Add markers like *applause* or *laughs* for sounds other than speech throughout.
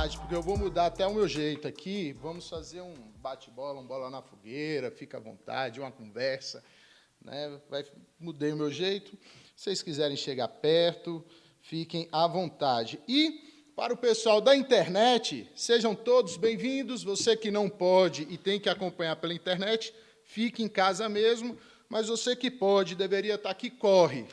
à vontade, porque eu vou mudar até o meu jeito aqui. Vamos fazer um bate-bola, um bola na fogueira, fica à vontade, uma conversa. Né? Vai, mudei o meu jeito. Se vocês quiserem chegar perto, fiquem à vontade. E para o pessoal da internet, sejam todos bem-vindos. Você que não pode e tem que acompanhar pela internet, fique em casa mesmo. Mas você que pode, deveria estar aqui, corre.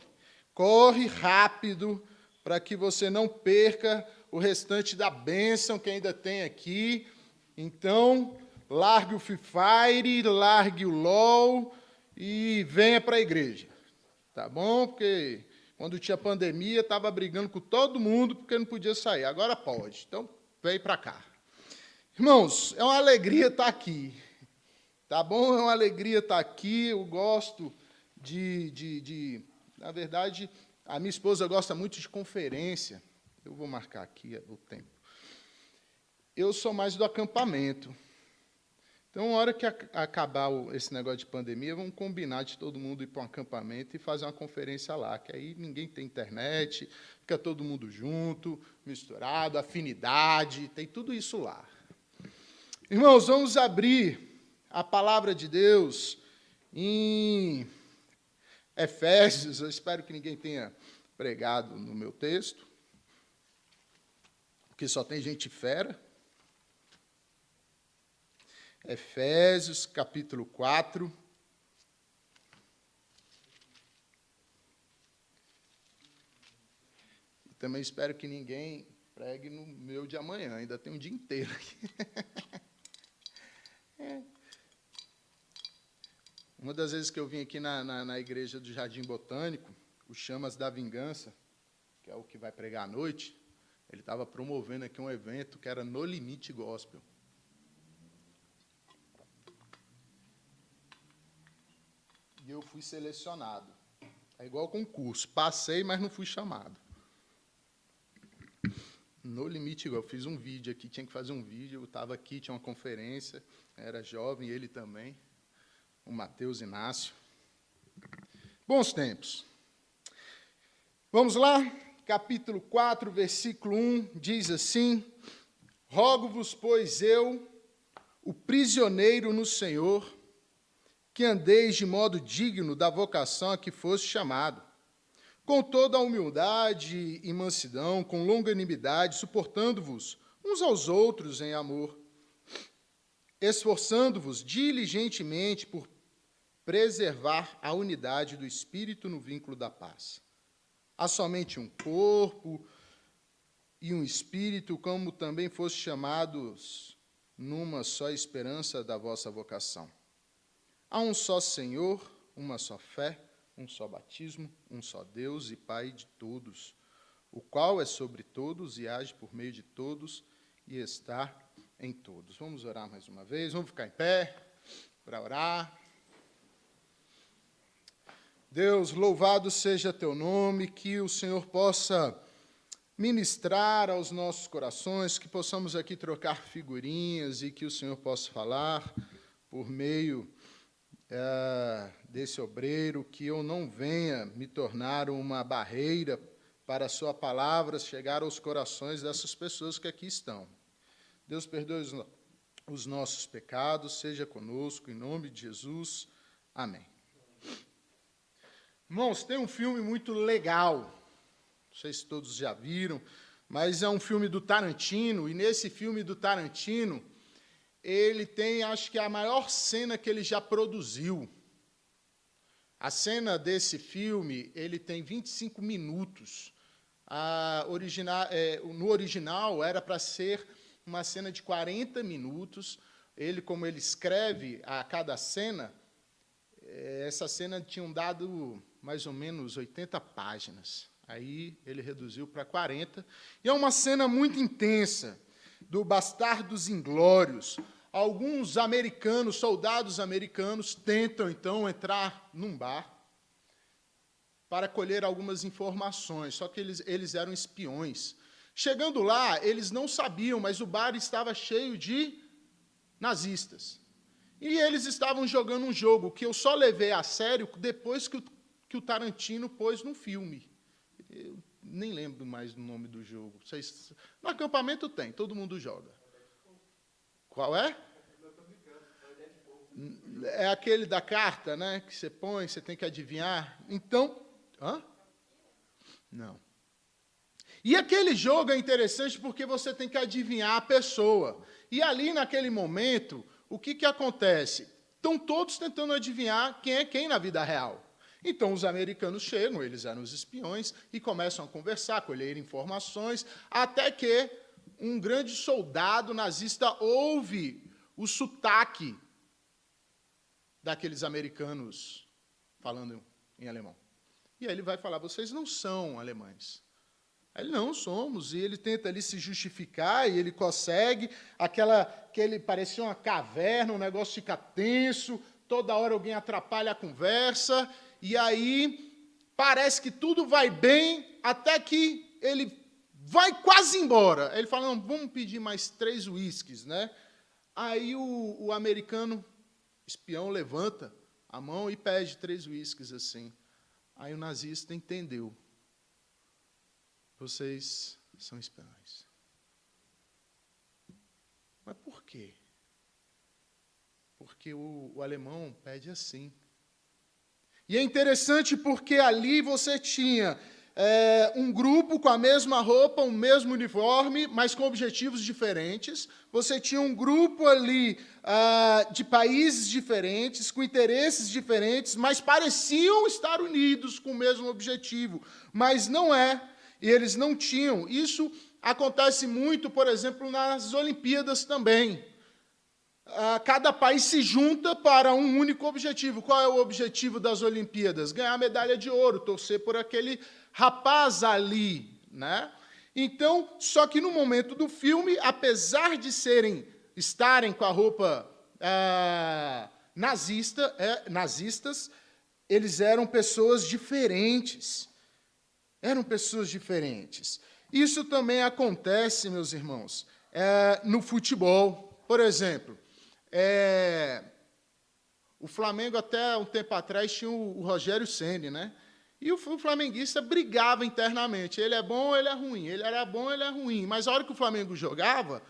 Corre rápido para que você não perca o restante da bênção que ainda tem aqui. Então, largue o Free Fire, largue o LOL e venha para a igreja. Tá bom? Porque quando tinha pandemia, estava brigando com todo mundo porque não podia sair. Agora pode. Então, vem para cá. Irmãos, é uma alegria estar tá aqui. Tá bom? É uma alegria estar tá aqui. Eu gosto de, de, de. Na verdade, a minha esposa gosta muito de conferência. Eu vou marcar aqui o tempo. Eu sou mais do acampamento. Então, na hora que acabar esse negócio de pandemia, vamos combinar de todo mundo ir para um acampamento e fazer uma conferência lá, que aí ninguém tem internet, fica todo mundo junto, misturado, afinidade, tem tudo isso lá. Irmãos, vamos abrir a palavra de Deus em Efésios. Eu espero que ninguém tenha pregado no meu texto, porque só tem gente fera. Efésios capítulo 4. E também espero que ninguém pregue no meu de amanhã, ainda tem um dia inteiro aqui. *laughs* é. Uma das vezes que eu vim aqui na, na, na, igreja do Jardim Botânico, o Chamas da Vingança, que é o que vai pregar à noite, ele estava promovendo aqui um evento que era No Limite Gospel. e eu fui selecionado. É igual concurso. Passei, mas não fui chamado. No limite, eu fiz um vídeo aqui, tinha que fazer um vídeo, eu estava aqui, tinha uma conferência, era jovem, ele também, o Matheus Inácio. Bons tempos. Vamos lá? Capítulo 4, versículo 1, diz assim: Rogo-vos, pois eu, o prisioneiro no Senhor, que andeis de modo digno da vocação a que foste chamado, com toda a humildade e mansidão, com longanimidade, suportando-vos uns aos outros em amor, esforçando-vos diligentemente por preservar a unidade do espírito no vínculo da paz. Há somente um corpo e um espírito, como também foste chamados numa só esperança da vossa vocação. Há um só Senhor, uma só fé, um só batismo, um só Deus e Pai de todos, o qual é sobre todos e age por meio de todos e está em todos. Vamos orar mais uma vez, vamos ficar em pé para orar. Deus, louvado seja teu nome, que o Senhor possa ministrar aos nossos corações, que possamos aqui trocar figurinhas e que o Senhor possa falar por meio é, desse obreiro, que eu não venha me tornar uma barreira para a sua palavra chegar aos corações dessas pessoas que aqui estão. Deus perdoe os, os nossos pecados, seja conosco, em nome de Jesus. Amém. Irmãos, tem um filme muito legal, não sei se todos já viram, mas é um filme do Tarantino, e nesse filme do Tarantino, ele tem, acho que, a maior cena que ele já produziu. A cena desse filme, ele tem 25 minutos. Original, é, no original, era para ser uma cena de 40 minutos. Ele, como ele escreve a cada cena, é, essa cena tinha um dado mais ou menos 80 páginas. Aí ele reduziu para 40. E é uma cena muito intensa do Bastardos Inglórios, alguns americanos, soldados americanos, tentam então entrar num bar para colher algumas informações, só que eles, eles eram espiões. Chegando lá, eles não sabiam, mas o bar estava cheio de nazistas. E eles estavam jogando um jogo que eu só levei a sério depois que o, que o Tarantino pôs no filme. Eu nem lembro mais do nome do jogo. Vocês, no acampamento tem, todo mundo joga. Qual é? É aquele da carta, né? Que você põe, você tem que adivinhar. Então, hã? Não. E aquele jogo é interessante porque você tem que adivinhar a pessoa. E ali, naquele momento, o que, que acontece? Estão todos tentando adivinhar quem é quem na vida real. Então, os americanos chegam, eles eram os espiões, e começam a conversar, colher informações, até que um grande soldado nazista ouve o sotaque daqueles americanos falando em alemão. E aí ele vai falar: vocês não são alemães. Aí ele, não, somos. E ele tenta ali se justificar, e ele consegue. Aquela, que ele parecia uma caverna, o negócio fica tenso, toda hora alguém atrapalha a conversa, e aí parece que tudo vai bem, até que ele vai quase embora. Ele fala, não, vamos pedir mais três uísques, né? Aí o, o americano espião levanta a mão e pede três uísques assim. Aí o nazista entendeu. Vocês são espiões. Mas por quê? Porque o, o alemão pede assim. E é interessante porque ali você tinha é, um grupo com a mesma roupa, o mesmo uniforme, mas com objetivos diferentes. Você tinha um grupo ali ah, de países diferentes, com interesses diferentes, mas pareciam estar unidos com o mesmo objetivo, mas não é. E eles não tinham. Isso acontece muito, por exemplo, nas Olimpíadas também. Ah, cada país se junta para um único objetivo. Qual é o objetivo das Olimpíadas? Ganhar medalha de ouro, torcer por aquele rapaz ali, né? Então, só que no momento do filme, apesar de serem estarem com a roupa ah, nazista, é, nazistas, eles eram pessoas diferentes. Eram pessoas diferentes. Isso também acontece, meus irmãos, é, no futebol. Por exemplo, é, o Flamengo até um tempo atrás tinha o, o Rogério Ceni, né? E o flamenguista brigava internamente. Ele é bom, ele é ruim. Ele era bom, ele é ruim. Mas a hora que o Flamengo jogava,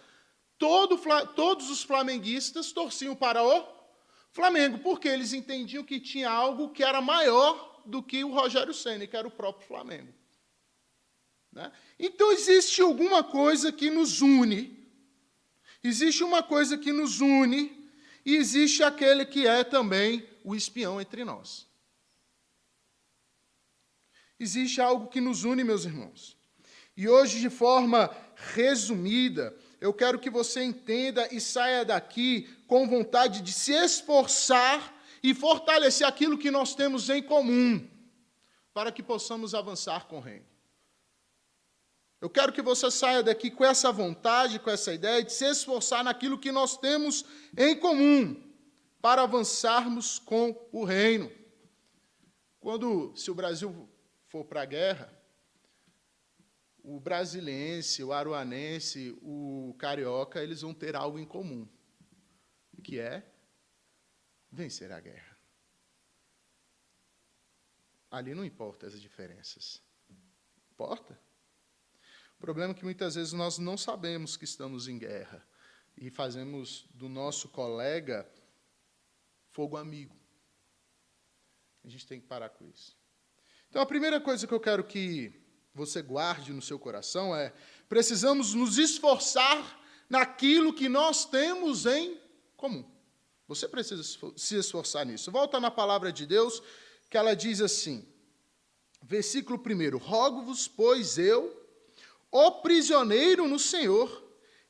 todo, todos os flamenguistas torciam para o Flamengo, porque eles entendiam que tinha algo que era maior do que o Rogério Senna, que era o próprio Flamengo. Né? Então existe alguma coisa que nos une. Existe uma coisa que nos une, e existe aquele que é também o espião entre nós. Existe algo que nos une, meus irmãos. E hoje, de forma resumida, eu quero que você entenda e saia daqui com vontade de se esforçar e fortalecer aquilo que nós temos em comum, para que possamos avançar com o reino. Eu quero que você saia daqui com essa vontade, com essa ideia de se esforçar naquilo que nós temos em comum, para avançarmos com o reino. Quando, se o Brasil for para a guerra, o brasiliense, o aruanense, o carioca, eles vão ter algo em comum, que é vencer a guerra. Ali não importa as diferenças. Importa? O problema é que muitas vezes nós não sabemos que estamos em guerra e fazemos do nosso colega fogo amigo. A gente tem que parar com isso. Então, a primeira coisa que eu quero que você guarde no seu coração é: precisamos nos esforçar naquilo que nós temos em comum. Você precisa se esforçar nisso. Volta na palavra de Deus, que ela diz assim, versículo 1: Rogo-vos, pois eu, ó prisioneiro no Senhor,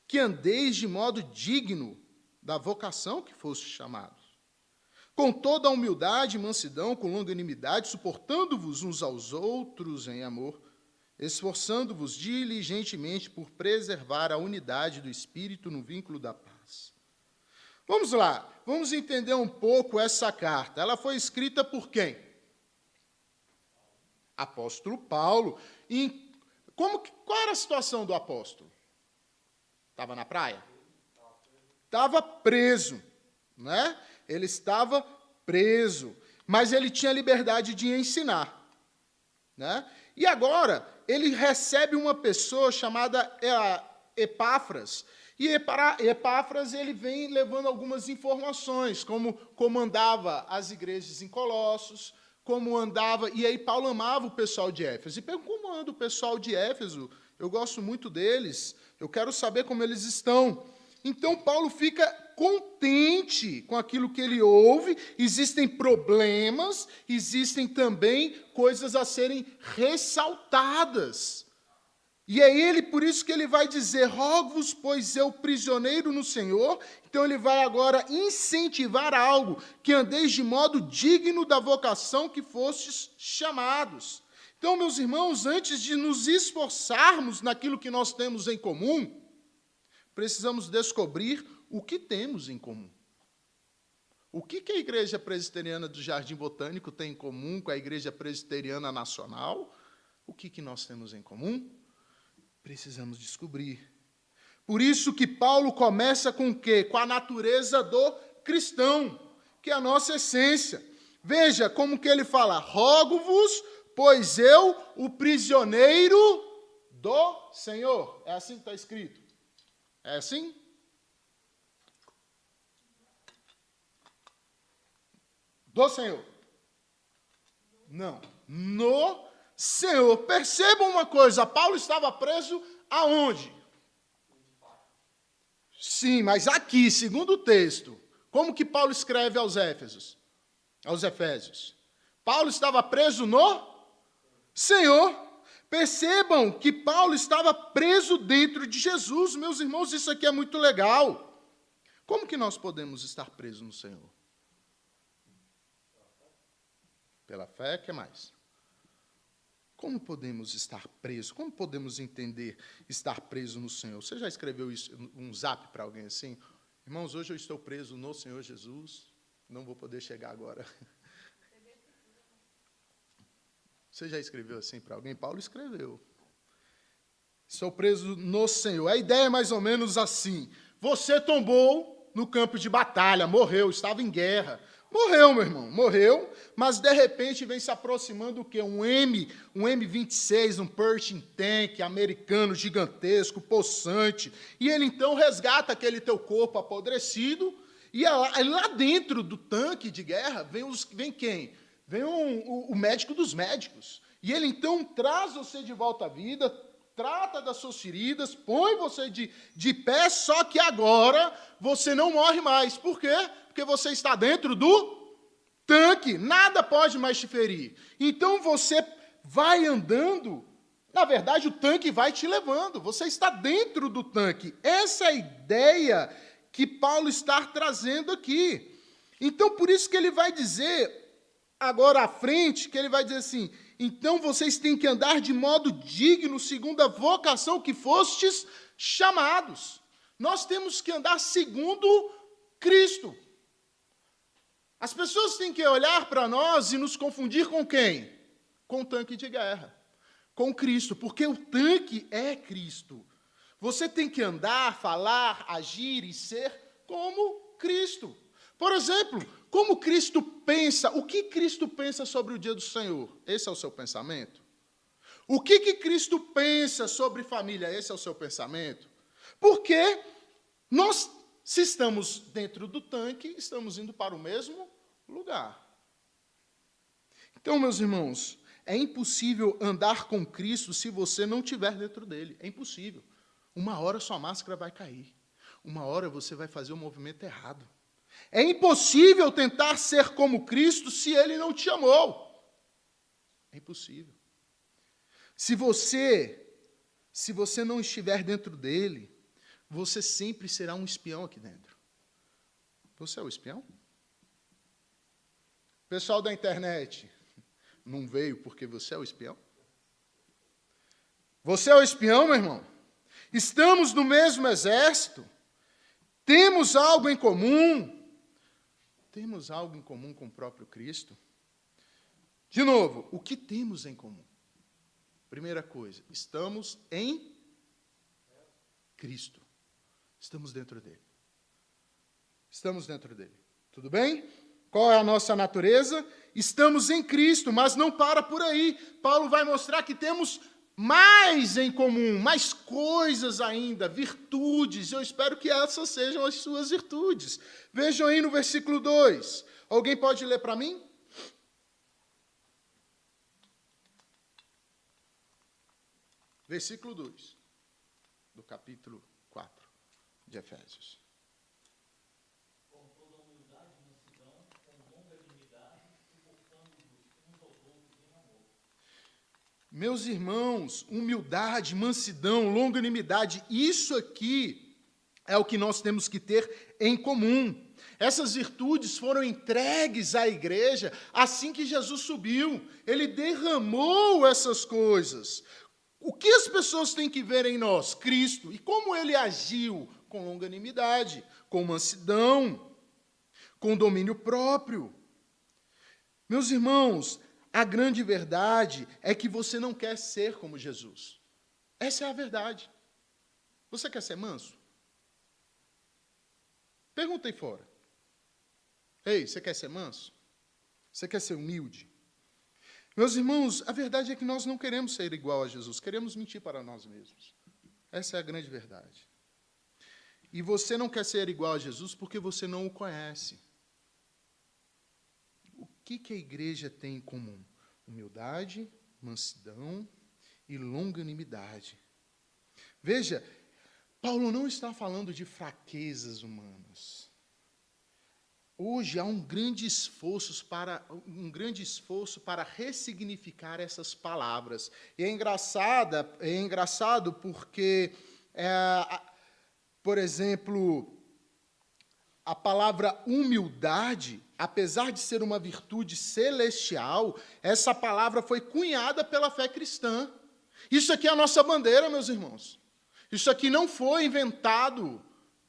que andeis de modo digno da vocação que foste chamado com toda a humildade e mansidão, com longanimidade, suportando-vos uns aos outros em amor, esforçando-vos diligentemente por preservar a unidade do Espírito no vínculo da paz. Vamos lá, vamos entender um pouco essa carta. Ela foi escrita por quem? Apóstolo Paulo. E como, qual era a situação do apóstolo? Estava na praia? Estava preso, né? ele estava preso, mas ele tinha liberdade de ensinar. Né? E agora, ele recebe uma pessoa chamada Epáfras. E Epáfras ele vem levando algumas informações, como comandava as igrejas em Colossos, como andava. E aí Paulo amava o pessoal de Éfeso. E pergunta como anda o pessoal de Éfeso? Eu gosto muito deles. Eu quero saber como eles estão. Então Paulo fica contente com aquilo que ele ouve. Existem problemas, existem também coisas a serem ressaltadas. E é ele, por isso que ele vai dizer: rogo-vos, pois eu, prisioneiro no Senhor. Então ele vai agora incentivar algo, que andeis de modo digno da vocação que fostes chamados. Então, meus irmãos, antes de nos esforçarmos naquilo que nós temos em comum, precisamos descobrir o que temos em comum. O que, que a Igreja Presbiteriana do Jardim Botânico tem em comum com a Igreja Presbiteriana Nacional? O que, que nós temos em comum? Precisamos descobrir. Por isso que Paulo começa com o quê? Com a natureza do cristão, que é a nossa essência. Veja como que ele fala: "Rogo-vos, pois eu, o prisioneiro do Senhor". É assim que está escrito. É assim? Do Senhor. Não. No Senhor. Percebam uma coisa: Paulo estava preso aonde? Sim, mas aqui, segundo o texto, como que Paulo escreve aos Éfesos? Aos Efésios. Paulo estava preso no Senhor. Percebam que Paulo estava preso dentro de Jesus. Meus irmãos, isso aqui é muito legal. Como que nós podemos estar presos no Senhor? Pela fé, que mais? Como podemos estar presos? Como podemos entender estar preso no Senhor? Você já escreveu isso, um zap para alguém assim? Irmãos, hoje eu estou preso no Senhor Jesus. Não vou poder chegar agora. Você já escreveu assim para alguém? Paulo escreveu. Estou preso no Senhor. A ideia é mais ou menos assim: você tombou no campo de batalha, morreu, estava em guerra. Morreu, meu irmão, morreu, mas de repente vem se aproximando o quê? Um M, um M26, um Pershing Tank americano gigantesco, possante, e ele então resgata aquele teu corpo apodrecido, e lá dentro do tanque de guerra vem, os, vem quem? Vem um, o, o médico dos médicos. E ele então traz você de volta à vida, trata das suas feridas, põe você de, de pé, só que agora você não morre mais. Por quê? Porque você está dentro do tanque, nada pode mais te ferir. Então você vai andando, na verdade o tanque vai te levando, você está dentro do tanque. Essa é a ideia que Paulo está trazendo aqui. Então por isso que ele vai dizer, agora à frente, que ele vai dizer assim: então vocês têm que andar de modo digno, segundo a vocação que fostes chamados. Nós temos que andar segundo Cristo. As pessoas têm que olhar para nós e nos confundir com quem? Com o tanque de guerra, com Cristo, porque o tanque é Cristo. Você tem que andar, falar, agir e ser como Cristo. Por exemplo, como Cristo pensa, o que Cristo pensa sobre o dia do Senhor? Esse é o seu pensamento? O que, que Cristo pensa sobre família? Esse é o seu pensamento? Porque nós se estamos dentro do tanque, estamos indo para o mesmo lugar. Então, meus irmãos, é impossível andar com Cristo se você não estiver dentro dele. É impossível. Uma hora sua máscara vai cair. Uma hora você vai fazer o movimento errado. É impossível tentar ser como Cristo se ele não te amou. É impossível. Se você se você não estiver dentro dele, você sempre será um espião aqui dentro. Você é o espião? Pessoal da internet, não veio porque você é o espião? Você é o espião, meu irmão? Estamos no mesmo exército? Temos algo em comum? Temos algo em comum com o próprio Cristo? De novo, o que temos em comum? Primeira coisa, estamos em Cristo. Estamos dentro dele. Estamos dentro dele. Tudo bem? Qual é a nossa natureza? Estamos em Cristo, mas não para por aí. Paulo vai mostrar que temos mais em comum, mais coisas ainda, virtudes. Eu espero que essas sejam as suas virtudes. Vejam aí no versículo 2. Alguém pode ler para mim? Versículo 2 do capítulo 4 de Efésios. Meus irmãos, humildade, mansidão, longanimidade, isso aqui é o que nós temos que ter em comum. Essas virtudes foram entregues à igreja assim que Jesus subiu. Ele derramou essas coisas. O que as pessoas têm que ver em nós? Cristo. E como ele agiu? Com longanimidade, com mansidão, com domínio próprio. Meus irmãos, a grande verdade é que você não quer ser como Jesus. Essa é a verdade. Você quer ser manso? Pergunta aí fora. Ei, você quer ser manso? Você quer ser humilde? Meus irmãos, a verdade é que nós não queremos ser igual a Jesus, queremos mentir para nós mesmos. Essa é a grande verdade. E você não quer ser igual a Jesus porque você não o conhece que, que a igreja tem em comum? Humildade, mansidão e longanimidade. Veja, Paulo não está falando de fraquezas humanas. Hoje há um grande esforço para um grande esforço para ressignificar essas palavras. E é engraçada, é engraçado porque, é, por exemplo, a palavra humildade, apesar de ser uma virtude celestial, essa palavra foi cunhada pela fé cristã. Isso aqui é a nossa bandeira, meus irmãos. Isso aqui não foi inventado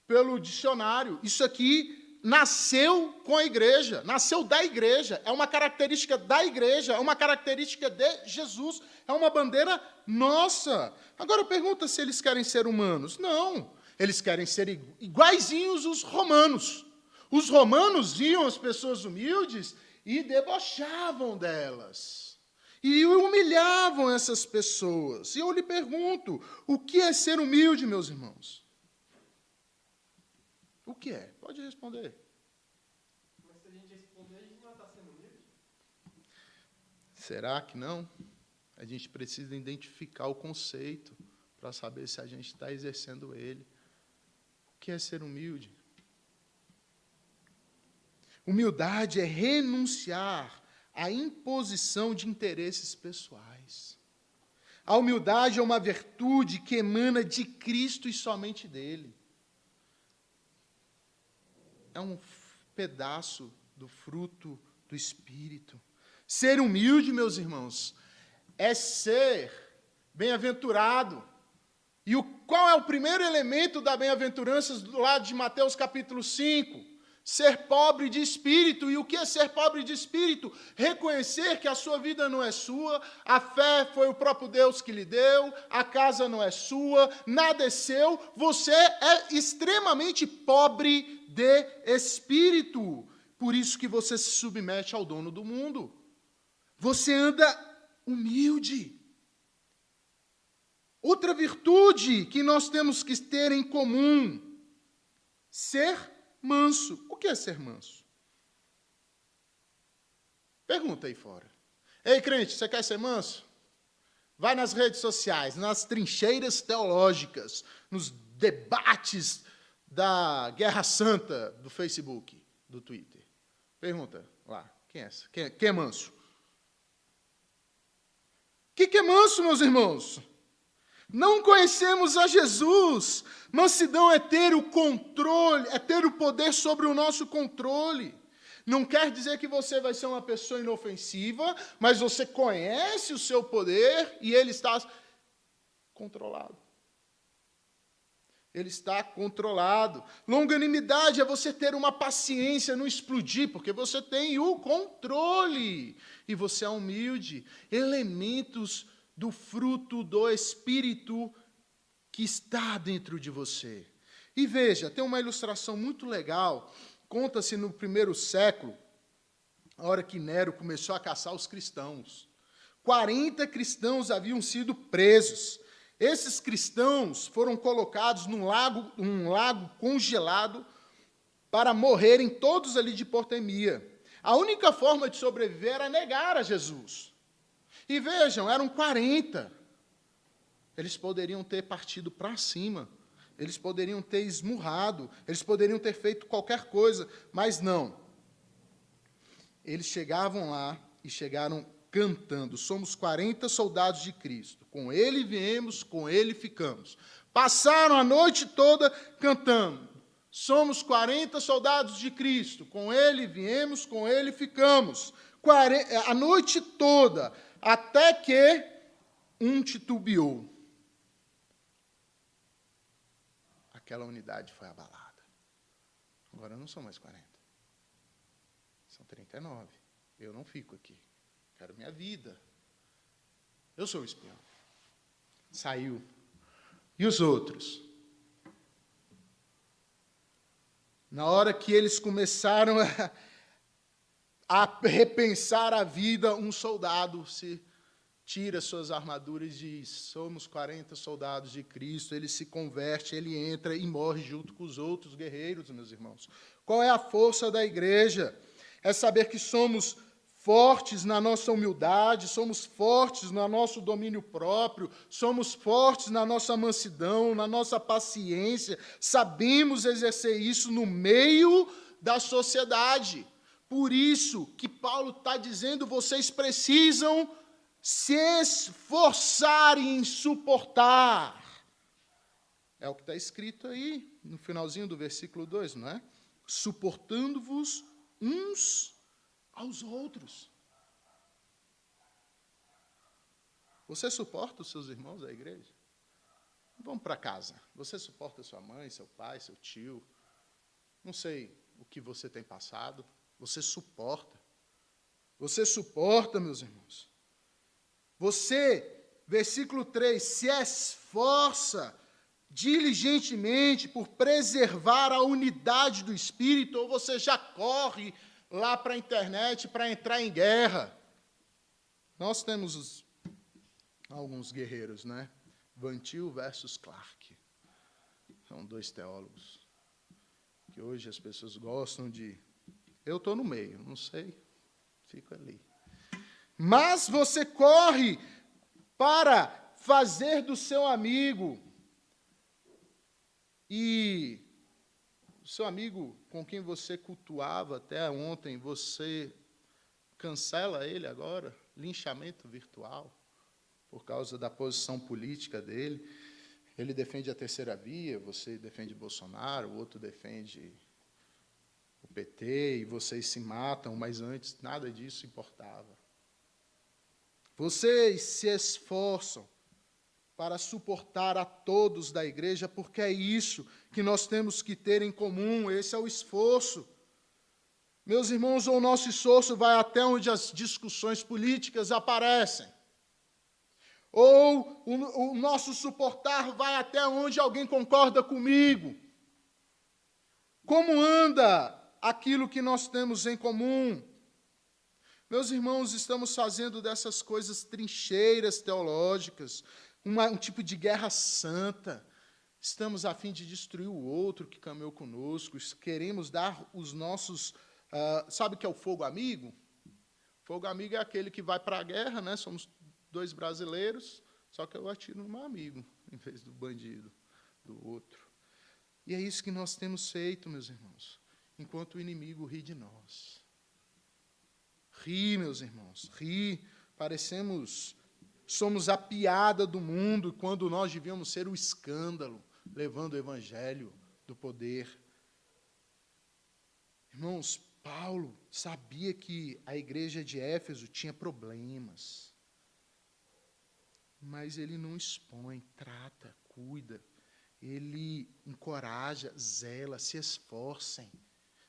pelo dicionário. Isso aqui nasceu com a igreja, nasceu da igreja. É uma característica da igreja, é uma característica de Jesus. É uma bandeira nossa. Agora pergunta se eles querem ser humanos. Não. Eles querem ser iguaizinhos os romanos. Os romanos viam as pessoas humildes e debochavam delas. E humilhavam essas pessoas. E eu lhe pergunto: o que é ser humilde, meus irmãos? O que é? Pode responder. Mas se a gente responder, a gente não está sendo humilde? Será que não? A gente precisa identificar o conceito para saber se a gente está exercendo ele que é ser humilde? Humildade é renunciar à imposição de interesses pessoais. A humildade é uma virtude que emana de Cristo e somente dele. É um pedaço do fruto do Espírito. Ser humilde, meus irmãos, é ser bem-aventurado. E o, qual é o primeiro elemento da bem-aventurança do lado de Mateus capítulo 5? Ser pobre de espírito. E o que é ser pobre de espírito? Reconhecer que a sua vida não é sua, a fé foi o próprio Deus que lhe deu, a casa não é sua, nada é seu, você é extremamente pobre de espírito. Por isso que você se submete ao dono do mundo. Você anda humilde. Outra virtude que nós temos que ter em comum: ser manso. O que é ser manso? Pergunta aí fora. Ei, crente, você quer ser manso? Vai nas redes sociais, nas trincheiras teológicas, nos debates da Guerra Santa do Facebook, do Twitter. Pergunta lá, quem é, quem é, quem é manso? O que, que é manso, meus irmãos? Não conhecemos a Jesus. Mansidão é ter o controle, é ter o poder sobre o nosso controle. Não quer dizer que você vai ser uma pessoa inofensiva, mas você conhece o seu poder e ele está controlado. Ele está controlado. Longanimidade é você ter uma paciência, não explodir, porque você tem o controle. E você é humilde. Elementos do fruto do Espírito que está dentro de você. E veja, tem uma ilustração muito legal, conta-se no primeiro século, a hora que Nero começou a caçar os cristãos. 40 cristãos haviam sido presos. Esses cristãos foram colocados num lago, um lago congelado para morrerem todos ali de hipotermia. A única forma de sobreviver era negar a Jesus. E vejam, eram 40. Eles poderiam ter partido para cima, eles poderiam ter esmurrado, eles poderiam ter feito qualquer coisa, mas não. Eles chegavam lá e chegaram cantando: Somos 40 soldados de Cristo. Com ele viemos, com ele ficamos. Passaram a noite toda cantando: Somos 40 soldados de Cristo. Com ele viemos, com ele ficamos. A noite toda, até que um titubeou. Aquela unidade foi abalada. Agora não são mais 40. São 39. Eu não fico aqui. Quero minha vida. Eu sou o espião. Saiu. E os outros? Na hora que eles começaram a, a repensar a vida, um soldado se tira suas armaduras e diz: Somos 40 soldados de Cristo. Ele se converte, ele entra e morre junto com os outros guerreiros, meus irmãos. Qual é a força da igreja? É saber que somos fortes na nossa humildade, somos fortes no nosso domínio próprio, somos fortes na nossa mansidão, na nossa paciência, sabemos exercer isso no meio da sociedade. Por isso que Paulo está dizendo: vocês precisam se esforçar em suportar. É o que está escrito aí no finalzinho do versículo 2, não é? Suportando-vos uns aos outros. Você suporta os seus irmãos da igreja? Vamos para casa. Você suporta sua mãe, seu pai, seu tio? Não sei o que você tem passado. Você suporta. Você suporta, meus irmãos. Você, versículo 3, se esforça diligentemente por preservar a unidade do espírito, ou você já corre lá para a internet para entrar em guerra. Nós temos os, alguns guerreiros, né? Vantil versus Clark. São dois teólogos que hoje as pessoas gostam de. Eu estou no meio, não sei, fico ali. Mas você corre para fazer do seu amigo e seu amigo com quem você cultuava até ontem, você cancela ele agora? Linchamento virtual, por causa da posição política dele. Ele defende a terceira via, você defende Bolsonaro, o outro defende o PT, e vocês se matam, mas antes nada disso importava. Vocês se esforçam para suportar a todos da igreja, porque é isso que nós temos que ter em comum, esse é o esforço. Meus irmãos, o nosso esforço vai até onde as discussões políticas aparecem. Ou o, o nosso suportar vai até onde alguém concorda comigo. Como anda aquilo que nós temos em comum? Meus irmãos, estamos fazendo dessas coisas trincheiras teológicas, uma, um tipo de guerra santa. Estamos a fim de destruir o outro que caminhou conosco, queremos dar os nossos. Uh, sabe o que é o fogo amigo? Fogo amigo é aquele que vai para a guerra, né? Somos dois brasileiros, só que eu atiro no meu amigo, *laughs* em vez do bandido, do outro. E é isso que nós temos feito, meus irmãos, enquanto o inimigo ri de nós. Ri, meus irmãos, ri. Parecemos somos a piada do mundo quando nós devíamos ser o escândalo, levando o evangelho do poder. Irmãos, Paulo sabia que a igreja de Éfeso tinha problemas. Mas ele não expõe, trata, cuida. Ele encoraja, zela, se esforcem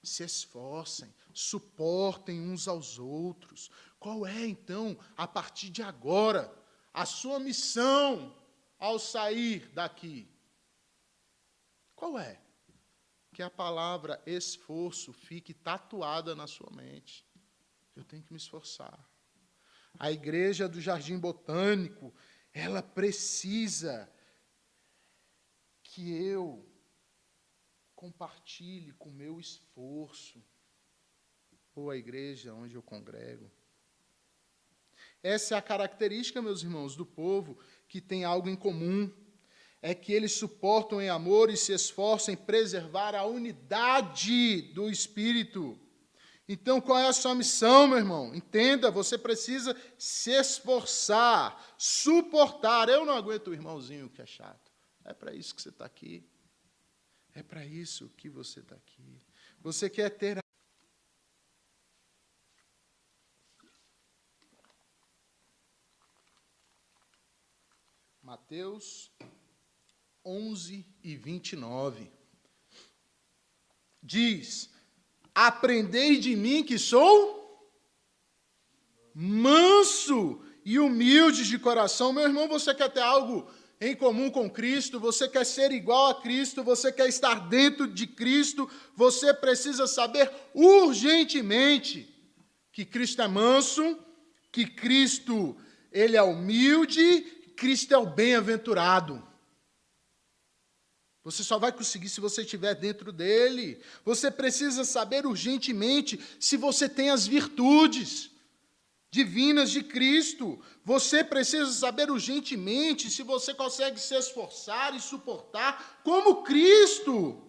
se esforcem, suportem uns aos outros. Qual é, então, a partir de agora, a sua missão ao sair daqui? Qual é? Que a palavra esforço fique tatuada na sua mente. Eu tenho que me esforçar. A igreja do Jardim Botânico, ela precisa que eu compartilhe com o meu esforço, ou a igreja onde eu congrego. Essa é a característica, meus irmãos, do povo que tem algo em comum. É que eles suportam em amor e se esforçam em preservar a unidade do Espírito. Então, qual é a sua missão, meu irmão? Entenda, você precisa se esforçar, suportar. Eu não aguento o irmãozinho que é chato. É para isso que você está aqui. É para isso que você está aqui. Você quer ter. Mateus 11 e 29. Diz: Aprendei de mim que sou manso e humilde de coração. Meu irmão, você quer ter algo em comum com Cristo, você quer ser igual a Cristo, você quer estar dentro de Cristo, você precisa saber urgentemente que Cristo é manso, que Cristo ele é humilde, Cristo é o bem-aventurado. Você só vai conseguir se você estiver dentro dele. Você precisa saber urgentemente se você tem as virtudes divinas de Cristo. Você precisa saber urgentemente se você consegue se esforçar e suportar como Cristo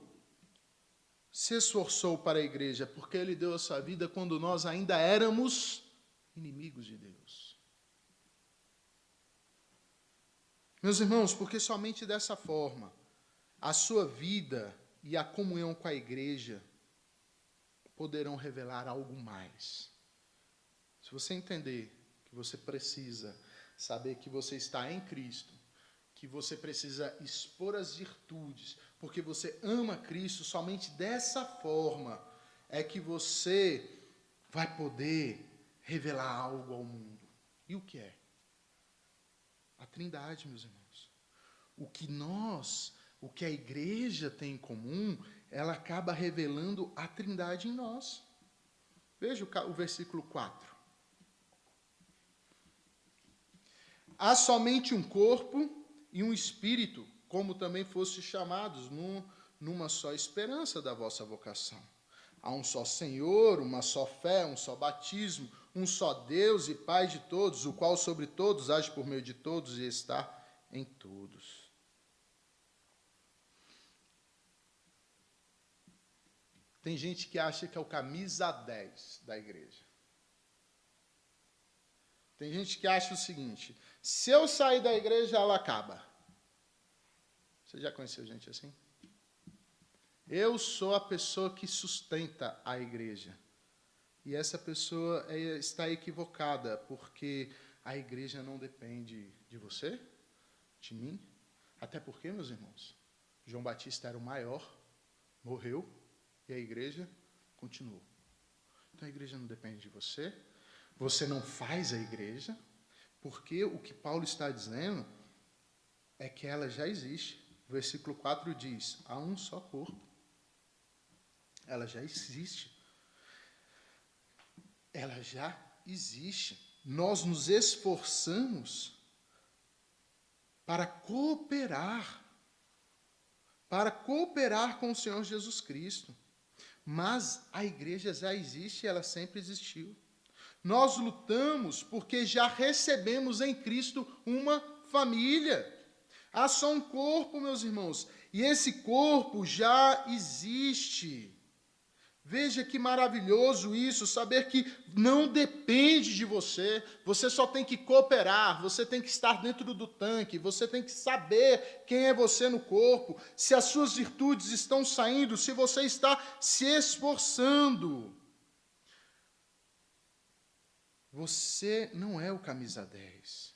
se esforçou para a igreja, porque ele deu a sua vida quando nós ainda éramos inimigos de Deus. Meus irmãos, porque somente dessa forma a sua vida e a comunhão com a igreja poderão revelar algo mais. Se você entender que você precisa saber que você está em Cristo, que você precisa expor as virtudes, porque você ama Cristo, somente dessa forma é que você vai poder revelar algo ao mundo. E o que é? A Trindade, meus irmãos. O que nós, o que a igreja tem em comum, ela acaba revelando a Trindade em nós. Veja o, versículo 4. Há somente um corpo e um espírito, como também foste chamados, num, numa só esperança da vossa vocação. Há um só Senhor, uma só fé, um só batismo, um só Deus e Pai de todos, o qual sobre todos age por meio de todos e está em todos. Tem gente que acha que é o camisa 10 da igreja. Tem gente que acha o seguinte: se eu sair da igreja, ela acaba. Você já conheceu gente assim? Eu sou a pessoa que sustenta a igreja. E essa pessoa é, está equivocada, porque a igreja não depende de você, de mim. Até porque, meus irmãos, João Batista era o maior, morreu, e a igreja continuou. Então a igreja não depende de você, você não faz a igreja, porque o que Paulo está dizendo é que ela já existe. O versículo 4 diz: há um só corpo. Ela já existe. Ela já existe. Nós nos esforçamos para cooperar, para cooperar com o Senhor Jesus Cristo. Mas a igreja já existe, ela sempre existiu. Nós lutamos porque já recebemos em Cristo uma família. Há só um corpo, meus irmãos, e esse corpo já existe. Veja que maravilhoso isso, saber que não depende de você, você só tem que cooperar, você tem que estar dentro do tanque, você tem que saber quem é você no corpo, se as suas virtudes estão saindo, se você está se esforçando. Você não é o camisa 10.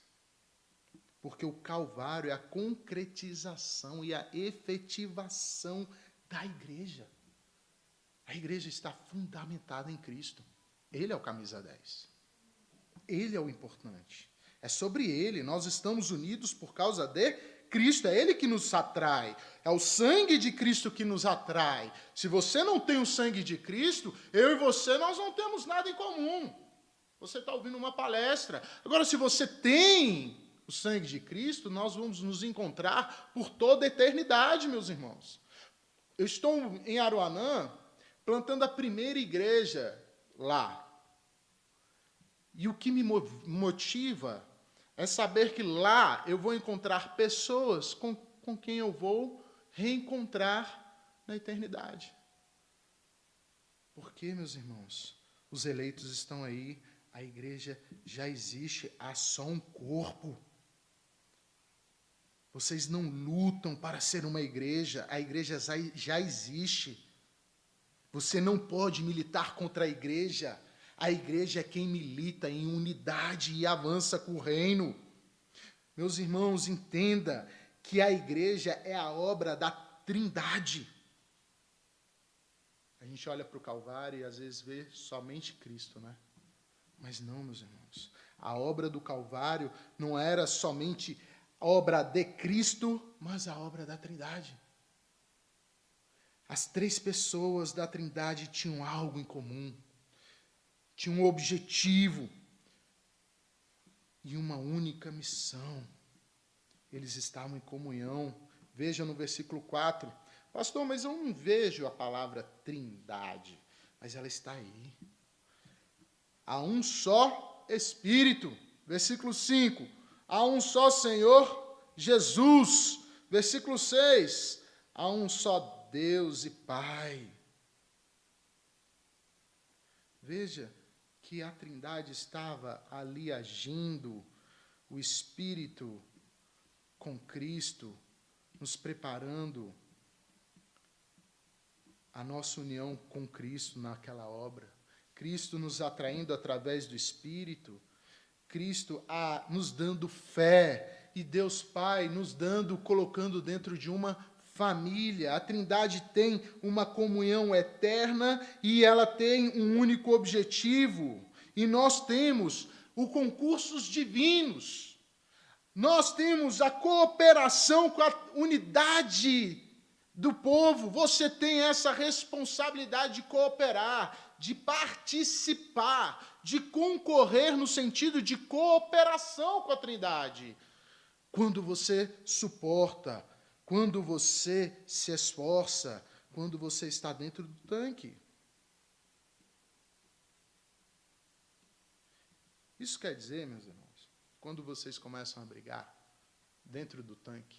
Porque o Calvário é a concretização e a efetivação da igreja. A igreja está fundamentada em Cristo. Ele é o camisa 10. Ele é o importante. É sobre ele. Nós estamos unidos por causa de Cristo. É ele que nos atrai. É o sangue de Cristo que nos atrai. Se você não tem o sangue de Cristo, eu e você nós não temos nada em comum. Você está ouvindo uma palestra. Agora, se você tem o sangue de Cristo, nós vamos nos encontrar por toda a eternidade, meus irmãos. Eu estou em Aruanã, plantando a primeira igreja lá. E o que me motiva é saber que lá eu vou encontrar pessoas com, com quem eu vou reencontrar na eternidade. Porque, meus irmãos, os eleitos estão aí, a igreja já existe, há só um corpo. Vocês não lutam para ser uma igreja, a igreja já existe. Você não pode militar contra a igreja. A igreja é quem milita em unidade e avança com o reino. Meus irmãos, entenda que a igreja é a obra da Trindade. A gente olha para o Calvário e às vezes vê somente Cristo, né? Mas não, meus irmãos. A obra do Calvário não era somente obra de Cristo, mas a obra da Trindade. As três pessoas da Trindade tinham algo em comum, tinham um objetivo e uma única missão. Eles estavam em comunhão. Veja no versículo 4. Pastor, mas eu não vejo a palavra Trindade, mas ela está aí. Há um só Espírito. Versículo 5 Há um só Senhor, Jesus. Versículo 6. Há um só Deus e Pai. Veja que a Trindade estava ali agindo, o Espírito com Cristo, nos preparando a nossa união com Cristo naquela obra. Cristo nos atraindo através do Espírito Cristo a nos dando fé e Deus Pai nos dando, colocando dentro de uma família. A Trindade tem uma comunhão eterna e ela tem um único objetivo. E nós temos os concursos divinos. Nós temos a cooperação com a unidade do povo. Você tem essa responsabilidade de cooperar, de participar, de concorrer no sentido de cooperação com a Trindade. Quando você suporta, quando você se esforça, quando você está dentro do tanque. Isso quer dizer, meus irmãos, quando vocês começam a brigar dentro do tanque,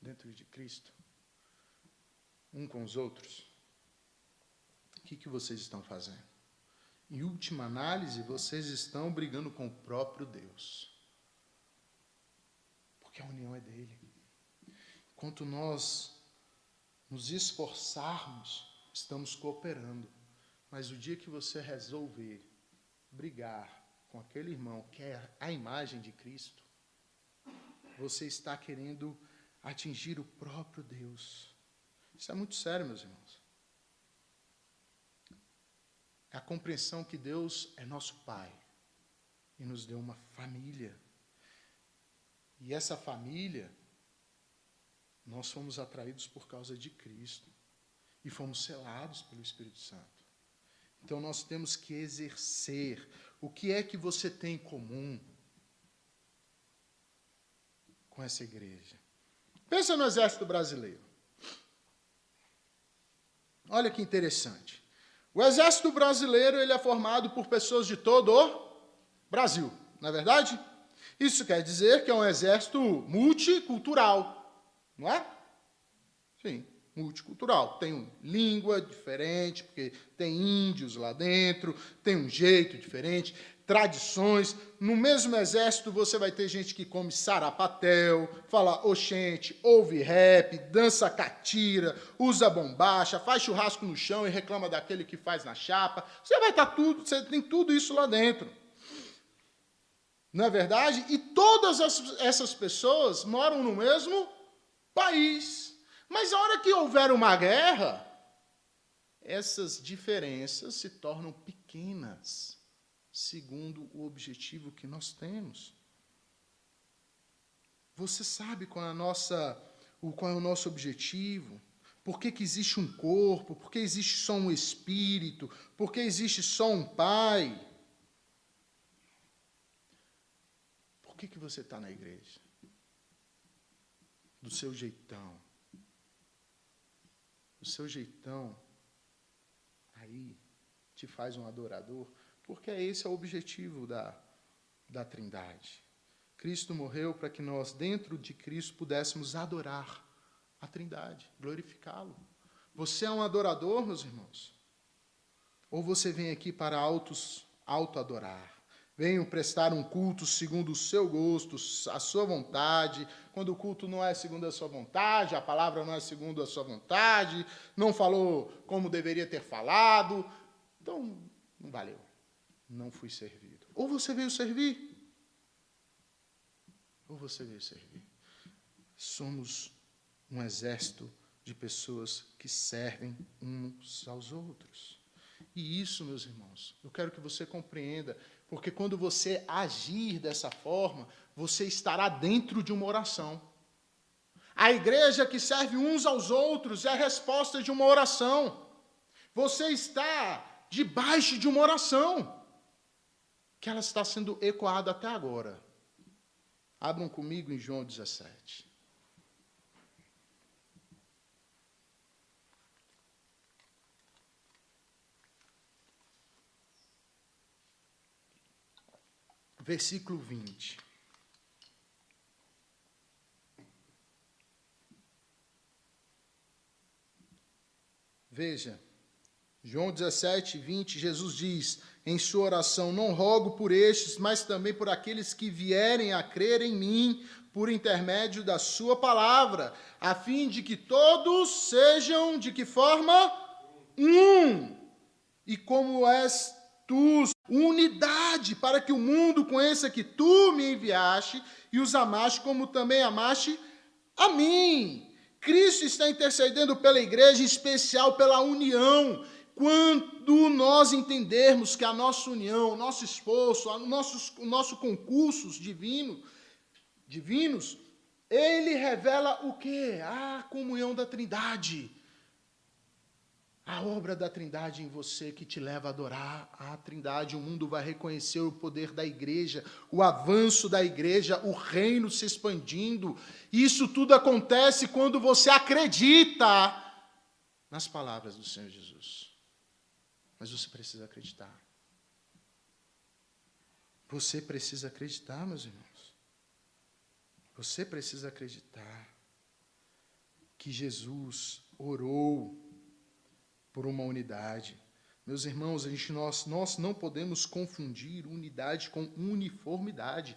dentro de Cristo, um com os outros, o que, que vocês estão fazendo? Em última análise, vocês estão brigando com o próprio Deus. Porque a união é dele. Enquanto nós nos esforçarmos, estamos cooperando. Mas o dia que você resolver brigar com aquele irmão que é a imagem de Cristo, você está querendo atingir o próprio Deus. Isso é muito sério, meus irmãos é a compreensão que Deus é nosso Pai e nos deu uma família. E essa família, nós fomos atraídos por causa de Cristo e fomos selados pelo Espírito Santo. Então nós temos que exercer. O que é que você tem em comum com essa igreja? Pensa no exército brasileiro. Olha que interessante. O exército brasileiro ele é formado por pessoas de todo o Brasil, não é verdade? Isso quer dizer que é um exército multicultural, não é? Sim, multicultural. Tem língua diferente, porque tem índios lá dentro, tem um jeito diferente, tradições. No mesmo exército você vai ter gente que come sarapatel, fala oxente, ouve rap, dança catira, usa bombacha, faz churrasco no chão e reclama daquele que faz na chapa. Você vai estar tudo, você tem tudo isso lá dentro. Não é verdade? E todas essas pessoas moram no mesmo país. Mas a hora que houver uma guerra, essas diferenças se tornam pequenas segundo o objetivo que nós temos. Você sabe qual é, nossa, qual é o nosso objetivo? Por que, que existe um corpo? Por que existe só um espírito? Por que existe só um pai? que, que você está na igreja? Do seu jeitão. O seu jeitão aí te faz um adorador, porque esse é o objetivo da, da Trindade. Cristo morreu para que nós, dentro de Cristo, pudéssemos adorar a Trindade, glorificá-lo. Você é um adorador, meus irmãos? Ou você vem aqui para autos, auto-adorar? Venham prestar um culto segundo o seu gosto, a sua vontade. Quando o culto não é segundo a sua vontade, a palavra não é segundo a sua vontade, não falou como deveria ter falado, então não valeu. Não fui servido. Ou você veio servir, ou você veio servir. Somos um exército de pessoas que servem uns aos outros. E isso, meus irmãos, eu quero que você compreenda, porque quando você agir dessa forma, você estará dentro de uma oração. A igreja que serve uns aos outros é a resposta de uma oração. Você está debaixo de uma oração, que ela está sendo ecoada até agora. Abram comigo em João 17. Versículo 20. Veja, João 17, 20, Jesus diz em sua oração: Não rogo por estes, mas também por aqueles que vierem a crer em mim por intermédio da sua palavra, a fim de que todos sejam de que forma? Um. E como és tu, unidade, para que o mundo conheça que tu me enviaste e os amaste como também amaste a mim. Cristo está intercedendo pela igreja, em especial pela união quando nós entendermos que a nossa união, o nosso esforço, o nosso, o nosso concursos divino, divinos, ele revela o que? A comunhão da Trindade. A obra da Trindade em você que te leva a adorar a Trindade. O mundo vai reconhecer o poder da igreja, o avanço da igreja, o reino se expandindo. Isso tudo acontece quando você acredita nas palavras do Senhor Jesus. Mas você precisa acreditar. Você precisa acreditar, meus irmãos. Você precisa acreditar que Jesus orou por uma unidade. Meus irmãos, a gente, nós, nós não podemos confundir unidade com uniformidade.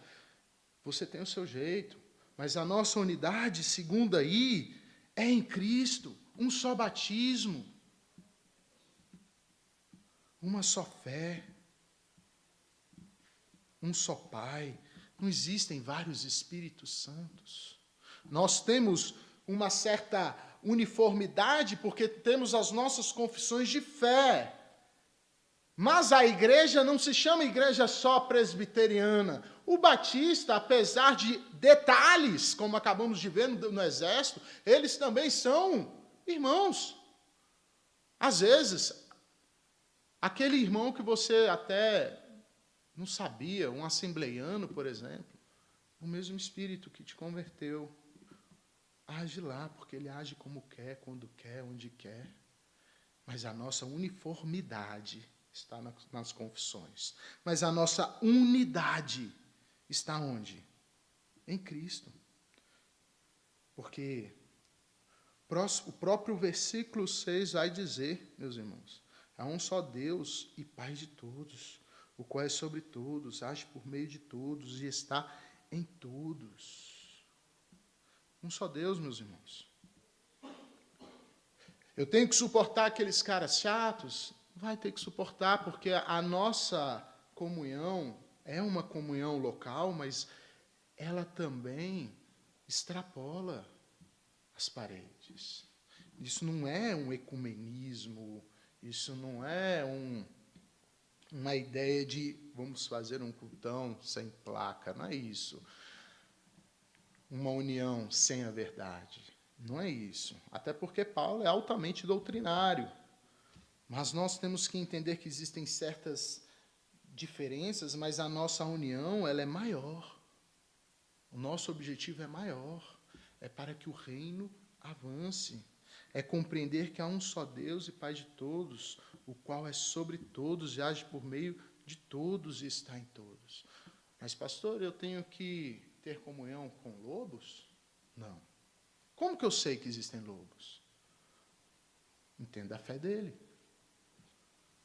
Você tem o seu jeito, mas a nossa unidade, segundo aí, é em Cristo, um só batismo, uma só fé, um só Pai. Não existem vários Espíritos Santos. Nós temos uma certa uniformidade porque temos as nossas confissões de fé. Mas a igreja não se chama igreja só presbiteriana. O batista, apesar de detalhes, como acabamos de ver no, no exército, eles também são irmãos. Às vezes, Aquele irmão que você até não sabia, um assembleiano, por exemplo, o mesmo espírito que te converteu, age lá, porque ele age como quer, quando quer, onde quer. Mas a nossa uniformidade está nas confissões. Mas a nossa unidade está onde? Em Cristo. Porque o próprio versículo 6 vai dizer, meus irmãos, Há um só Deus e Pai de todos, o qual é sobre todos, age por meio de todos e está em todos. Um só Deus, meus irmãos. Eu tenho que suportar aqueles caras chatos? Vai ter que suportar, porque a nossa comunhão é uma comunhão local, mas ela também extrapola as paredes. Isso não é um ecumenismo isso não é um, uma ideia de vamos fazer um cultão sem placa, não é isso. Uma união sem a verdade. Não é isso. Até porque Paulo é altamente doutrinário. Mas nós temos que entender que existem certas diferenças, mas a nossa união ela é maior. O nosso objetivo é maior, é para que o reino avance. É compreender que há um só Deus e Pai de todos, o qual é sobre todos e age por meio de todos e está em todos. Mas, pastor, eu tenho que ter comunhão com lobos? Não. Como que eu sei que existem lobos? Entenda a fé dele.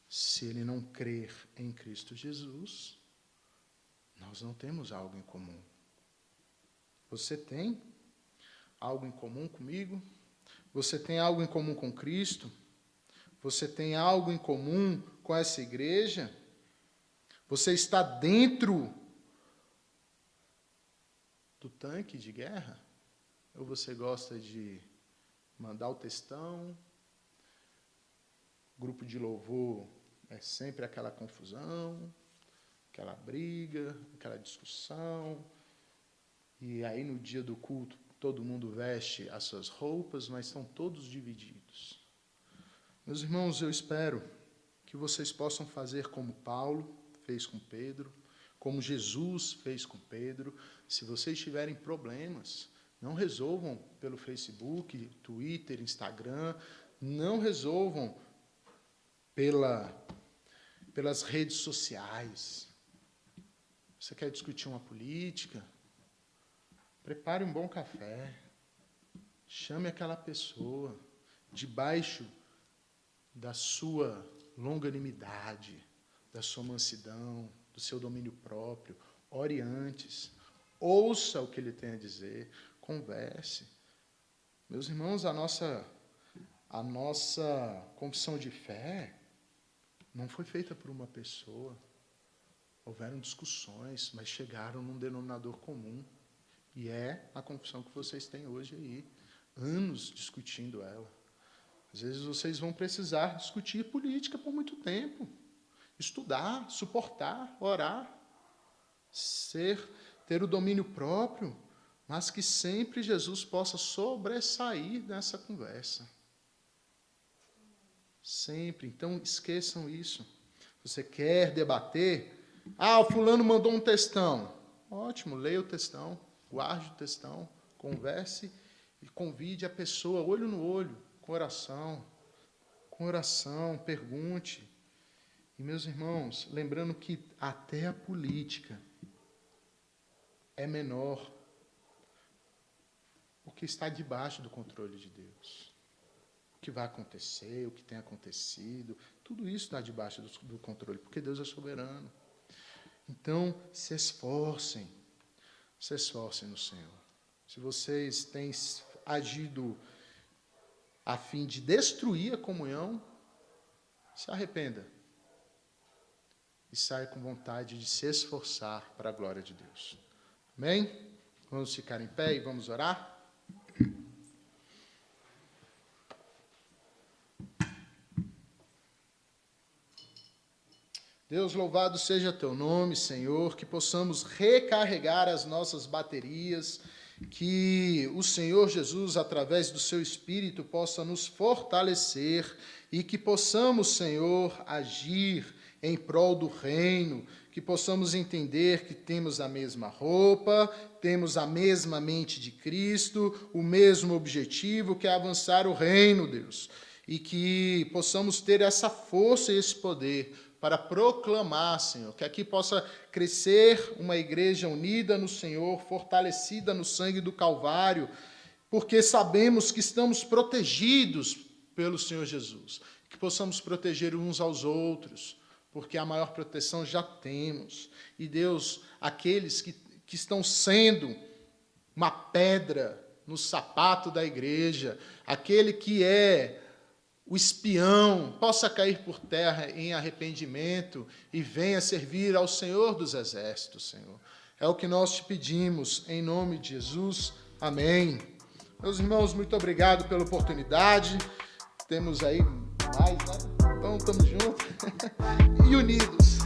Se ele não crer em Cristo Jesus, nós não temos algo em comum. Você tem algo em comum comigo? Você tem algo em comum com Cristo? Você tem algo em comum com essa igreja? Você está dentro do tanque de guerra? Ou você gosta de mandar o textão? Grupo de louvor é sempre aquela confusão, aquela briga, aquela discussão. E aí no dia do culto todo mundo veste as suas roupas, mas estão todos divididos. Meus irmãos, eu espero que vocês possam fazer como Paulo fez com Pedro, como Jesus fez com Pedro. Se vocês tiverem problemas, não resolvam pelo Facebook, Twitter, Instagram, não resolvam pela, pelas redes sociais. Você quer discutir uma política? Prepare um bom café. Chame aquela pessoa debaixo da sua longanimidade da sua mansidão, do seu domínio próprio. Ore antes, ouça o que ele tem a dizer, converse. Meus irmãos, a nossa a nossa confissão de fé não foi feita por uma pessoa. Houveram discussões, mas chegaram num denominador comum. E é a confissão que vocês têm hoje aí. Anos discutindo ela. Às vezes vocês vão precisar discutir política por muito tempo estudar, suportar, orar, ser, ter o domínio próprio, mas que sempre Jesus possa sobressair nessa conversa. Sempre. Então esqueçam isso. Você quer debater? Ah, o fulano mandou um textão. Ótimo, leia o textão, guarde o textão, converse e convide a pessoa olho no olho, com oração, com oração, pergunte, e, meus irmãos, lembrando que até a política é menor, porque está debaixo do controle de Deus. O que vai acontecer, o que tem acontecido, tudo isso está debaixo do, do controle, porque Deus é soberano. Então, se esforcem, se esforcem no Senhor. Se vocês têm agido a fim de destruir a comunhão, se arrependa e saia com vontade de se esforçar para a glória de Deus. Amém? Vamos ficar em pé e vamos orar? Deus, louvado seja teu nome, Senhor, que possamos recarregar as nossas baterias, que o Senhor Jesus, através do seu Espírito, possa nos fortalecer e que possamos, Senhor, agir em prol do reino, que possamos entender que temos a mesma roupa, temos a mesma mente de Cristo, o mesmo objetivo, que é avançar o reino, Deus, e que possamos ter essa força e esse poder para proclamar, Senhor, que aqui possa crescer uma igreja unida no Senhor, fortalecida no sangue do Calvário, porque sabemos que estamos protegidos pelo Senhor Jesus, que possamos proteger uns aos outros, porque a maior proteção já temos. E Deus, aqueles que, que estão sendo uma pedra no sapato da igreja, aquele que é o espião, possa cair por terra em arrependimento e venha servir ao Senhor dos Exércitos, Senhor. É o que nós te pedimos, em nome de Jesus. Amém. Meus irmãos, muito obrigado pela oportunidade. Temos aí mais, né? Então, estamos juntos *laughs* e unidos.